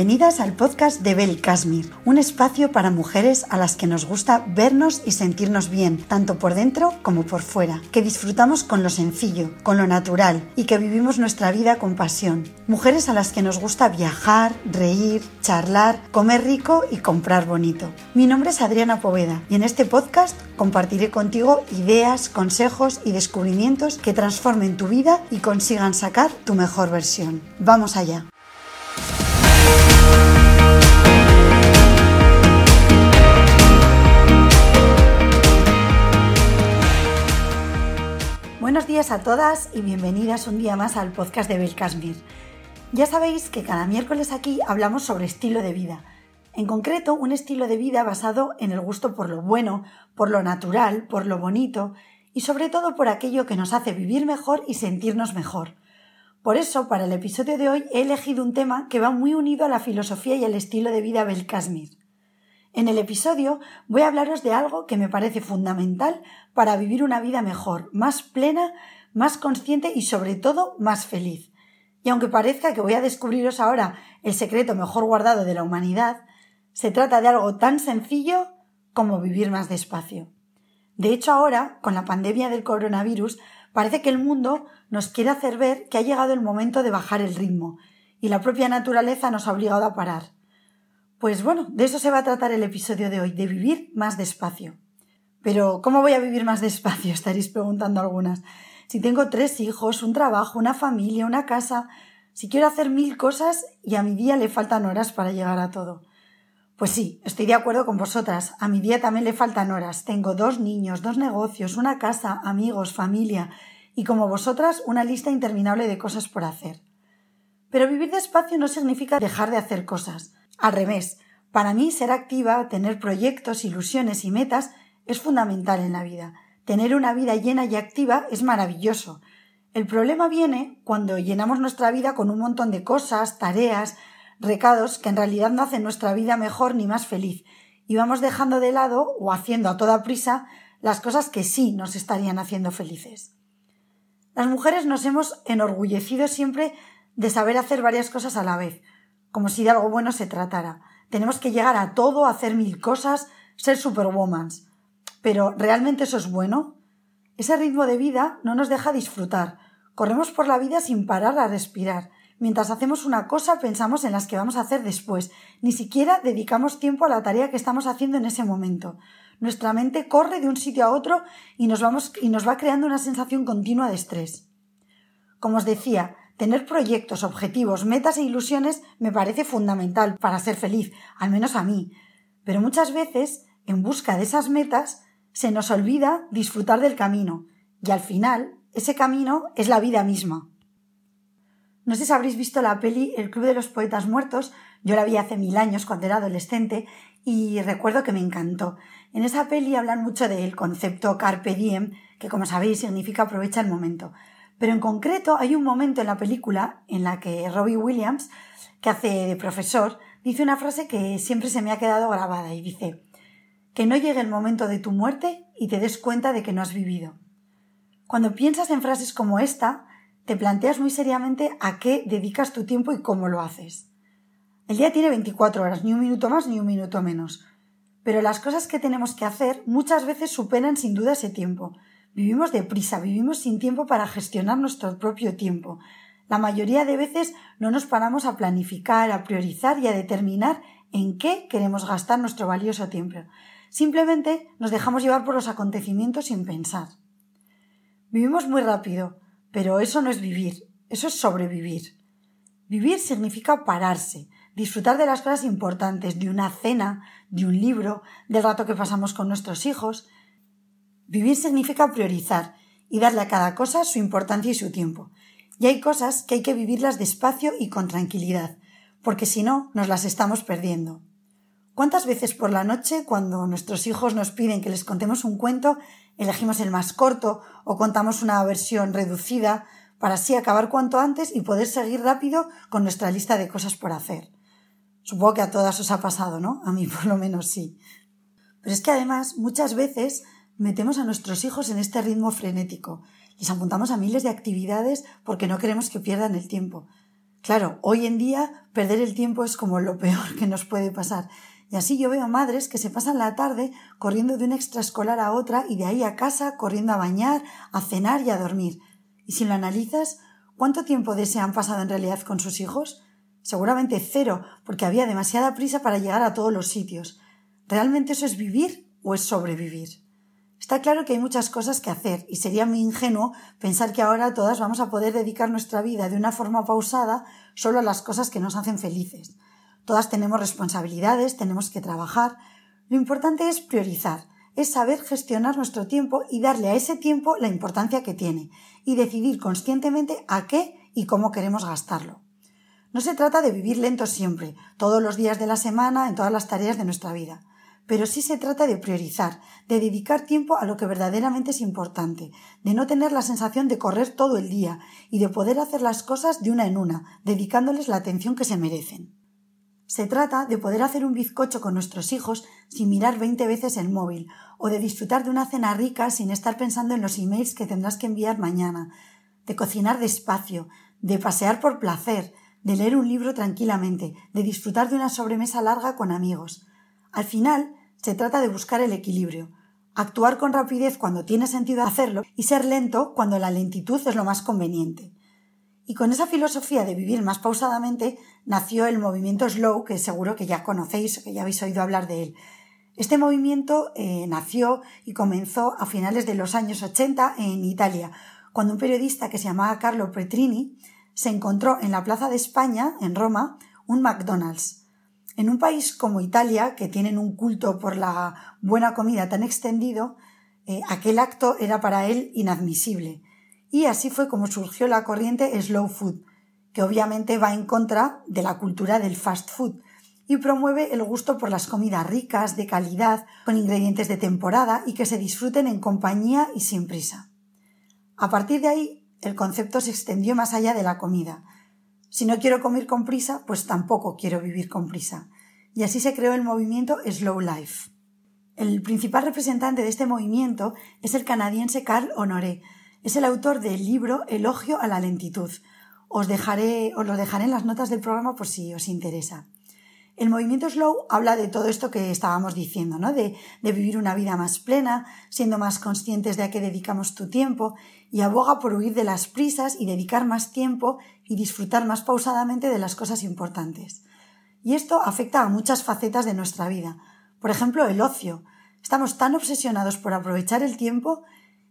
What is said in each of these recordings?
Bienvenidas al podcast de Bel Kashmir, un espacio para mujeres a las que nos gusta vernos y sentirnos bien, tanto por dentro como por fuera, que disfrutamos con lo sencillo, con lo natural y que vivimos nuestra vida con pasión. Mujeres a las que nos gusta viajar, reír, charlar, comer rico y comprar bonito. Mi nombre es Adriana Poveda y en este podcast compartiré contigo ideas, consejos y descubrimientos que transformen tu vida y consigan sacar tu mejor versión. Vamos allá. Buenos días a todas y bienvenidas un día más al podcast de Belkasmir. Ya sabéis que cada miércoles aquí hablamos sobre estilo de vida. En concreto, un estilo de vida basado en el gusto por lo bueno, por lo natural, por lo bonito y sobre todo por aquello que nos hace vivir mejor y sentirnos mejor. Por eso, para el episodio de hoy he elegido un tema que va muy unido a la filosofía y al estilo de vida Belkasmir. En el episodio voy a hablaros de algo que me parece fundamental para vivir una vida mejor, más plena, más consciente y sobre todo más feliz. Y aunque parezca que voy a descubriros ahora el secreto mejor guardado de la humanidad, se trata de algo tan sencillo como vivir más despacio. De hecho, ahora, con la pandemia del coronavirus, parece que el mundo nos quiere hacer ver que ha llegado el momento de bajar el ritmo, y la propia naturaleza nos ha obligado a parar. Pues bueno, de eso se va a tratar el episodio de hoy, de vivir más despacio. Pero, ¿cómo voy a vivir más despacio? Estaréis preguntando algunas. Si tengo tres hijos, un trabajo, una familia, una casa, si quiero hacer mil cosas y a mi día le faltan horas para llegar a todo. Pues sí, estoy de acuerdo con vosotras. A mi día también le faltan horas. Tengo dos niños, dos negocios, una casa, amigos, familia y como vosotras una lista interminable de cosas por hacer. Pero vivir despacio no significa dejar de hacer cosas. Al revés, para mí ser activa, tener proyectos, ilusiones y metas es fundamental en la vida. Tener una vida llena y activa es maravilloso. El problema viene cuando llenamos nuestra vida con un montón de cosas, tareas, recados que en realidad no hacen nuestra vida mejor ni más feliz y vamos dejando de lado o haciendo a toda prisa las cosas que sí nos estarían haciendo felices. Las mujeres nos hemos enorgullecido siempre de saber hacer varias cosas a la vez, como si de algo bueno se tratara. Tenemos que llegar a todo, hacer mil cosas, ser superwomans. Pero ¿realmente eso es bueno? Ese ritmo de vida no nos deja disfrutar. Corremos por la vida sin parar a respirar. Mientras hacemos una cosa pensamos en las que vamos a hacer después. Ni siquiera dedicamos tiempo a la tarea que estamos haciendo en ese momento. Nuestra mente corre de un sitio a otro y nos, vamos, y nos va creando una sensación continua de estrés. Como os decía, Tener proyectos, objetivos, metas e ilusiones me parece fundamental para ser feliz, al menos a mí. Pero muchas veces, en busca de esas metas, se nos olvida disfrutar del camino, y al final, ese camino es la vida misma. No sé si habréis visto la peli El Club de los Poetas Muertos, yo la vi hace mil años cuando era adolescente y recuerdo que me encantó. En esa peli hablan mucho del concepto carpe diem, que como sabéis significa aprovecha el momento. Pero en concreto hay un momento en la película en la que Robbie Williams, que hace de profesor, dice una frase que siempre se me ha quedado grabada y dice que no llegue el momento de tu muerte y te des cuenta de que no has vivido. Cuando piensas en frases como esta, te planteas muy seriamente a qué dedicas tu tiempo y cómo lo haces. El día tiene 24 horas, ni un minuto más ni un minuto menos. Pero las cosas que tenemos que hacer muchas veces superan sin duda ese tiempo, Vivimos deprisa, vivimos sin tiempo para gestionar nuestro propio tiempo. La mayoría de veces no nos paramos a planificar, a priorizar y a determinar en qué queremos gastar nuestro valioso tiempo. Simplemente nos dejamos llevar por los acontecimientos sin pensar. Vivimos muy rápido, pero eso no es vivir, eso es sobrevivir. Vivir significa pararse, disfrutar de las cosas importantes, de una cena, de un libro, del rato que pasamos con nuestros hijos, Vivir significa priorizar y darle a cada cosa su importancia y su tiempo. Y hay cosas que hay que vivirlas despacio y con tranquilidad, porque si no, nos las estamos perdiendo. ¿Cuántas veces por la noche, cuando nuestros hijos nos piden que les contemos un cuento, elegimos el más corto o contamos una versión reducida para así acabar cuanto antes y poder seguir rápido con nuestra lista de cosas por hacer? Supongo que a todas os ha pasado, ¿no? A mí por lo menos sí. Pero es que además muchas veces metemos a nuestros hijos en este ritmo frenético. Les apuntamos a miles de actividades porque no queremos que pierdan el tiempo. Claro, hoy en día perder el tiempo es como lo peor que nos puede pasar. Y así yo veo madres que se pasan la tarde corriendo de una extraescolar a otra y de ahí a casa corriendo a bañar, a cenar y a dormir. Y si lo analizas, ¿cuánto tiempo de ese han pasado en realidad con sus hijos? Seguramente cero, porque había demasiada prisa para llegar a todos los sitios. ¿Realmente eso es vivir o es sobrevivir? Está claro que hay muchas cosas que hacer y sería muy ingenuo pensar que ahora todas vamos a poder dedicar nuestra vida de una forma pausada solo a las cosas que nos hacen felices. Todas tenemos responsabilidades, tenemos que trabajar. Lo importante es priorizar, es saber gestionar nuestro tiempo y darle a ese tiempo la importancia que tiene y decidir conscientemente a qué y cómo queremos gastarlo. No se trata de vivir lento siempre, todos los días de la semana, en todas las tareas de nuestra vida pero sí se trata de priorizar, de dedicar tiempo a lo que verdaderamente es importante, de no tener la sensación de correr todo el día y de poder hacer las cosas de una en una, dedicándoles la atención que se merecen. Se trata de poder hacer un bizcocho con nuestros hijos sin mirar veinte veces el móvil, o de disfrutar de una cena rica sin estar pensando en los emails que tendrás que enviar mañana, de cocinar despacio, de pasear por placer, de leer un libro tranquilamente, de disfrutar de una sobremesa larga con amigos. Al final, se trata de buscar el equilibrio, actuar con rapidez cuando tiene sentido hacerlo y ser lento cuando la lentitud es lo más conveniente. Y con esa filosofía de vivir más pausadamente nació el movimiento Slow, que seguro que ya conocéis que ya habéis oído hablar de él. Este movimiento eh, nació y comenzó a finales de los años 80 en Italia, cuando un periodista que se llamaba Carlo Petrini se encontró en la Plaza de España, en Roma, un McDonald's en un país como Italia, que tienen un culto por la buena comida tan extendido, eh, aquel acto era para él inadmisible. Y así fue como surgió la corriente slow food, que obviamente va en contra de la cultura del fast food y promueve el gusto por las comidas ricas, de calidad, con ingredientes de temporada y que se disfruten en compañía y sin prisa. A partir de ahí, el concepto se extendió más allá de la comida, si no quiero comer con prisa, pues tampoco quiero vivir con prisa. Y así se creó el movimiento Slow Life. El principal representante de este movimiento es el canadiense Carl Honoré. Es el autor del libro Elogio a la lentitud. Os, dejaré, os lo dejaré en las notas del programa por si os interesa. El movimiento slow habla de todo esto que estábamos diciendo, ¿no? De, de, vivir una vida más plena, siendo más conscientes de a qué dedicamos tu tiempo, y aboga por huir de las prisas y dedicar más tiempo y disfrutar más pausadamente de las cosas importantes. Y esto afecta a muchas facetas de nuestra vida. Por ejemplo, el ocio. Estamos tan obsesionados por aprovechar el tiempo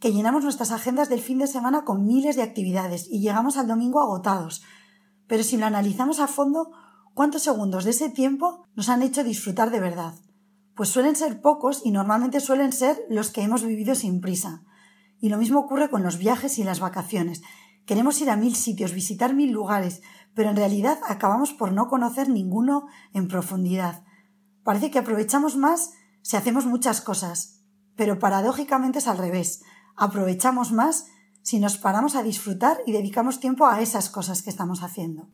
que llenamos nuestras agendas del fin de semana con miles de actividades y llegamos al domingo agotados. Pero si lo analizamos a fondo, ¿Cuántos segundos de ese tiempo nos han hecho disfrutar de verdad? Pues suelen ser pocos y normalmente suelen ser los que hemos vivido sin prisa. Y lo mismo ocurre con los viajes y las vacaciones. Queremos ir a mil sitios, visitar mil lugares, pero en realidad acabamos por no conocer ninguno en profundidad. Parece que aprovechamos más si hacemos muchas cosas, pero paradójicamente es al revés. Aprovechamos más si nos paramos a disfrutar y dedicamos tiempo a esas cosas que estamos haciendo.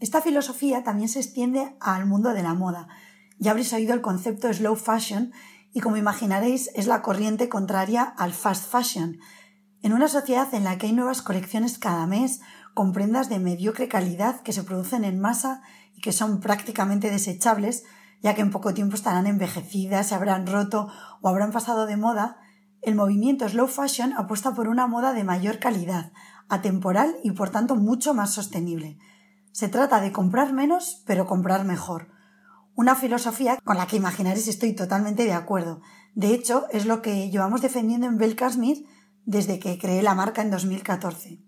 Esta filosofía también se extiende al mundo de la moda. Ya habréis oído el concepto slow fashion y como imaginaréis es la corriente contraria al fast fashion. En una sociedad en la que hay nuevas colecciones cada mes, con prendas de mediocre calidad que se producen en masa y que son prácticamente desechables, ya que en poco tiempo estarán envejecidas, se habrán roto o habrán pasado de moda, el movimiento slow fashion apuesta por una moda de mayor calidad, atemporal y por tanto mucho más sostenible. Se trata de comprar menos, pero comprar mejor. Una filosofía con la que imaginaréis estoy totalmente de acuerdo. De hecho, es lo que llevamos defendiendo en Bel desde que creé la marca en 2014.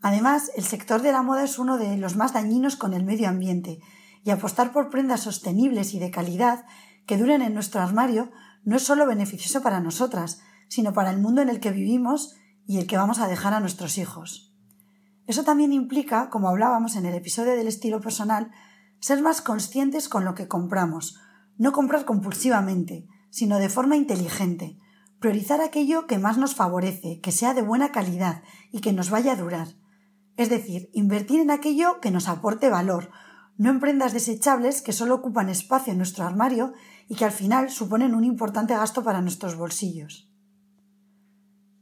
Además, el sector de la moda es uno de los más dañinos con el medio ambiente, y apostar por prendas sostenibles y de calidad que duren en nuestro armario no es solo beneficioso para nosotras, sino para el mundo en el que vivimos y el que vamos a dejar a nuestros hijos. Eso también implica, como hablábamos en el episodio del estilo personal, ser más conscientes con lo que compramos, no comprar compulsivamente, sino de forma inteligente, priorizar aquello que más nos favorece, que sea de buena calidad y que nos vaya a durar. Es decir, invertir en aquello que nos aporte valor, no en prendas desechables que solo ocupan espacio en nuestro armario y que al final suponen un importante gasto para nuestros bolsillos.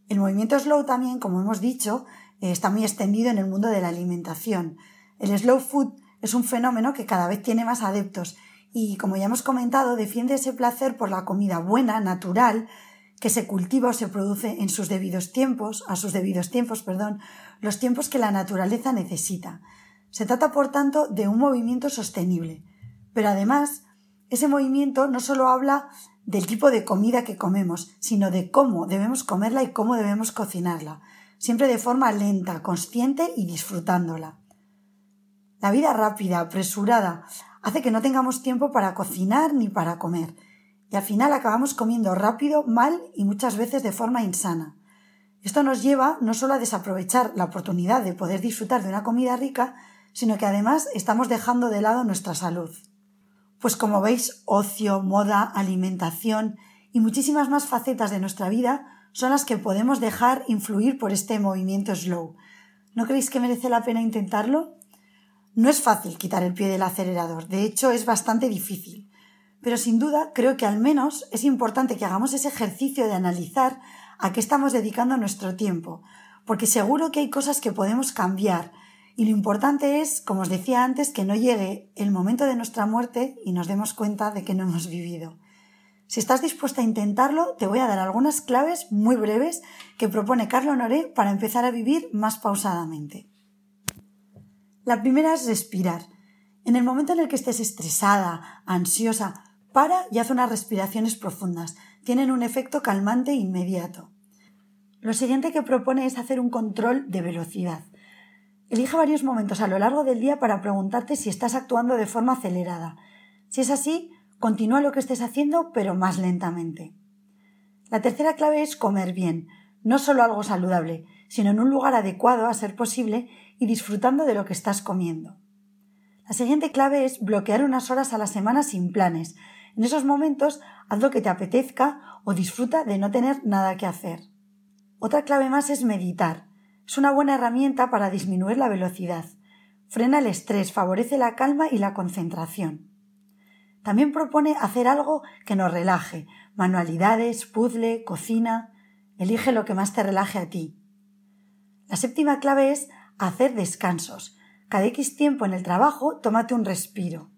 El movimiento slow también, como hemos dicho, está muy extendido en el mundo de la alimentación. El slow food es un fenómeno que cada vez tiene más adeptos y, como ya hemos comentado, defiende ese placer por la comida buena, natural, que se cultiva o se produce en sus debidos tiempos, a sus debidos tiempos, perdón, los tiempos que la naturaleza necesita. Se trata, por tanto, de un movimiento sostenible. Pero además, ese movimiento no solo habla del tipo de comida que comemos, sino de cómo debemos comerla y cómo debemos cocinarla, siempre de forma lenta, consciente y disfrutándola. La vida rápida, apresurada, hace que no tengamos tiempo para cocinar ni para comer, y al final acabamos comiendo rápido, mal y muchas veces de forma insana. Esto nos lleva no solo a desaprovechar la oportunidad de poder disfrutar de una comida rica, sino que además estamos dejando de lado nuestra salud. Pues como veis, ocio, moda, alimentación y muchísimas más facetas de nuestra vida son las que podemos dejar influir por este movimiento slow. ¿No creéis que merece la pena intentarlo? No es fácil quitar el pie del acelerador, de hecho es bastante difícil. Pero sin duda creo que al menos es importante que hagamos ese ejercicio de analizar a qué estamos dedicando nuestro tiempo, porque seguro que hay cosas que podemos cambiar y lo importante es, como os decía antes, que no llegue el momento de nuestra muerte y nos demos cuenta de que no hemos vivido. Si estás dispuesta a intentarlo, te voy a dar algunas claves muy breves que propone Carlo Noré para empezar a vivir más pausadamente. La primera es respirar. En el momento en el que estés estresada, ansiosa, para y haz unas respiraciones profundas. Tienen un efecto calmante inmediato. Lo siguiente que propone es hacer un control de velocidad. Elige varios momentos a lo largo del día para preguntarte si estás actuando de forma acelerada. Si es así, continúa lo que estés haciendo, pero más lentamente. La tercera clave es comer bien, no solo algo saludable, sino en un lugar adecuado a ser posible y disfrutando de lo que estás comiendo. La siguiente clave es bloquear unas horas a la semana sin planes, en esos momentos haz lo que te apetezca o disfruta de no tener nada que hacer. Otra clave más es meditar. Es una buena herramienta para disminuir la velocidad. Frena el estrés, favorece la calma y la concentración. También propone hacer algo que nos relaje, manualidades, puzzle, cocina. Elige lo que más te relaje a ti. La séptima clave es hacer descansos. Cada X tiempo en el trabajo, tómate un respiro.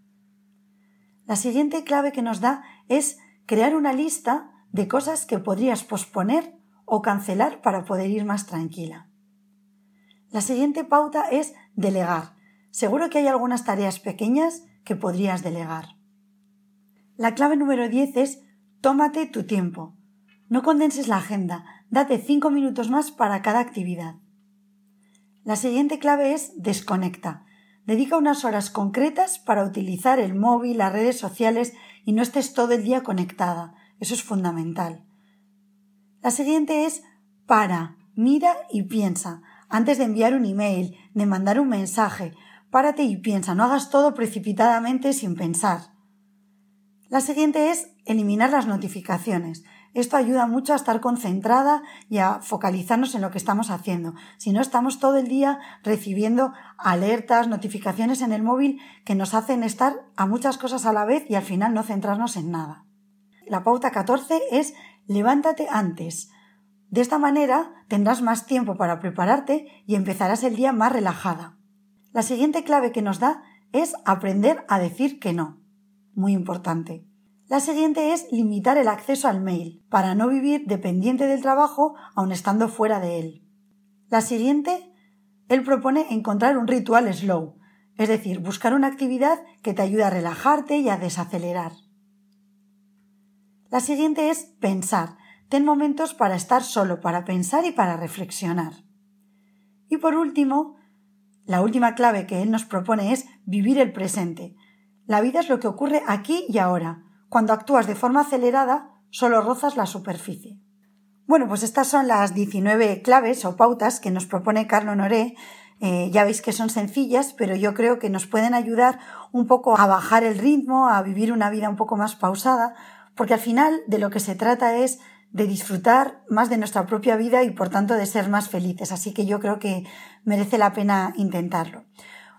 La siguiente clave que nos da es crear una lista de cosas que podrías posponer o cancelar para poder ir más tranquila. La siguiente pauta es delegar. Seguro que hay algunas tareas pequeñas que podrías delegar. La clave número 10 es tómate tu tiempo. No condenses la agenda, date 5 minutos más para cada actividad. La siguiente clave es desconecta. Dedica unas horas concretas para utilizar el móvil, las redes sociales y no estés todo el día conectada. Eso es fundamental. La siguiente es para, mira y piensa. Antes de enviar un email, de mandar un mensaje, párate y piensa. No hagas todo precipitadamente sin pensar. La siguiente es eliminar las notificaciones. Esto ayuda mucho a estar concentrada y a focalizarnos en lo que estamos haciendo. Si no, estamos todo el día recibiendo alertas, notificaciones en el móvil que nos hacen estar a muchas cosas a la vez y al final no centrarnos en nada. La pauta 14 es levántate antes. De esta manera tendrás más tiempo para prepararte y empezarás el día más relajada. La siguiente clave que nos da es aprender a decir que no. Muy importante. La siguiente es limitar el acceso al mail, para no vivir dependiente del trabajo aun estando fuera de él. La siguiente, él propone encontrar un ritual slow, es decir, buscar una actividad que te ayude a relajarte y a desacelerar. La siguiente es pensar. Ten momentos para estar solo, para pensar y para reflexionar. Y por último, la última clave que él nos propone es vivir el presente. La vida es lo que ocurre aquí y ahora. Cuando actúas de forma acelerada, solo rozas la superficie. Bueno, pues estas son las 19 claves o pautas que nos propone Carlo Noré. Eh, ya veis que son sencillas, pero yo creo que nos pueden ayudar un poco a bajar el ritmo, a vivir una vida un poco más pausada, porque al final de lo que se trata es de disfrutar más de nuestra propia vida y por tanto de ser más felices. Así que yo creo que merece la pena intentarlo.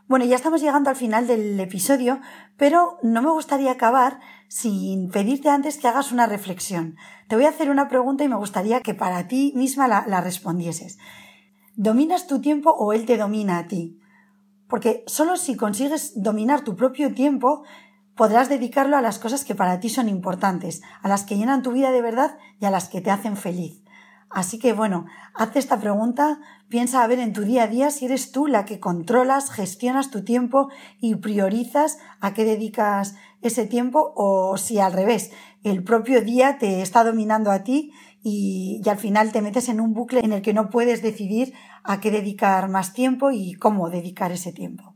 Bueno, ya estamos llegando al final del episodio, pero no me gustaría acabar sin pedirte antes que hagas una reflexión. Te voy a hacer una pregunta y me gustaría que para ti misma la, respondieses. ¿Dominas tu tiempo o él te domina a ti? porque solo si consigues dominar tu propio tiempo podrás dedicarlo a las cosas que para ti son importantes, a las que llenan tu vida de verdad y a las que te hacen feliz. Así que bueno, haz esta pregunta, piensa a ver en tu día a día si eres tú la que controlas, gestionas tu tiempo y priorizas a qué dedicas ese tiempo o si al revés, el propio día te está dominando a ti y, y, al final te metes en un bucle en el que no puedes decidir a qué dedicar más tiempo y cómo dedicar ese tiempo.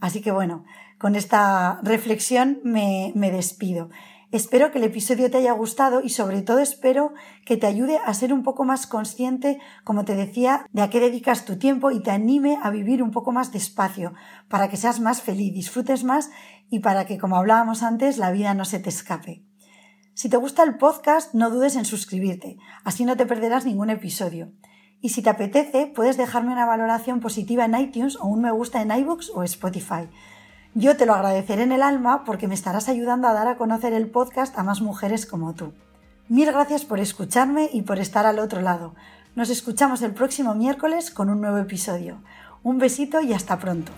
Así que bueno, con esta reflexión me, me despido. Espero que el episodio te haya gustado y sobre todo espero que te ayude a ser un poco más consciente, como te decía, de a qué dedicas tu tiempo y te anime a vivir un poco más despacio, para que seas más feliz, disfrutes más y para que, como hablábamos antes, la vida no se te escape. Si te gusta el podcast, no dudes en suscribirte, así no te perderás ningún episodio. Y si te apetece, puedes dejarme una valoración positiva en iTunes o un me gusta en iBooks o Spotify. Yo te lo agradeceré en el alma porque me estarás ayudando a dar a conocer el podcast a más mujeres como tú. Mil gracias por escucharme y por estar al otro lado. Nos escuchamos el próximo miércoles con un nuevo episodio. Un besito y hasta pronto.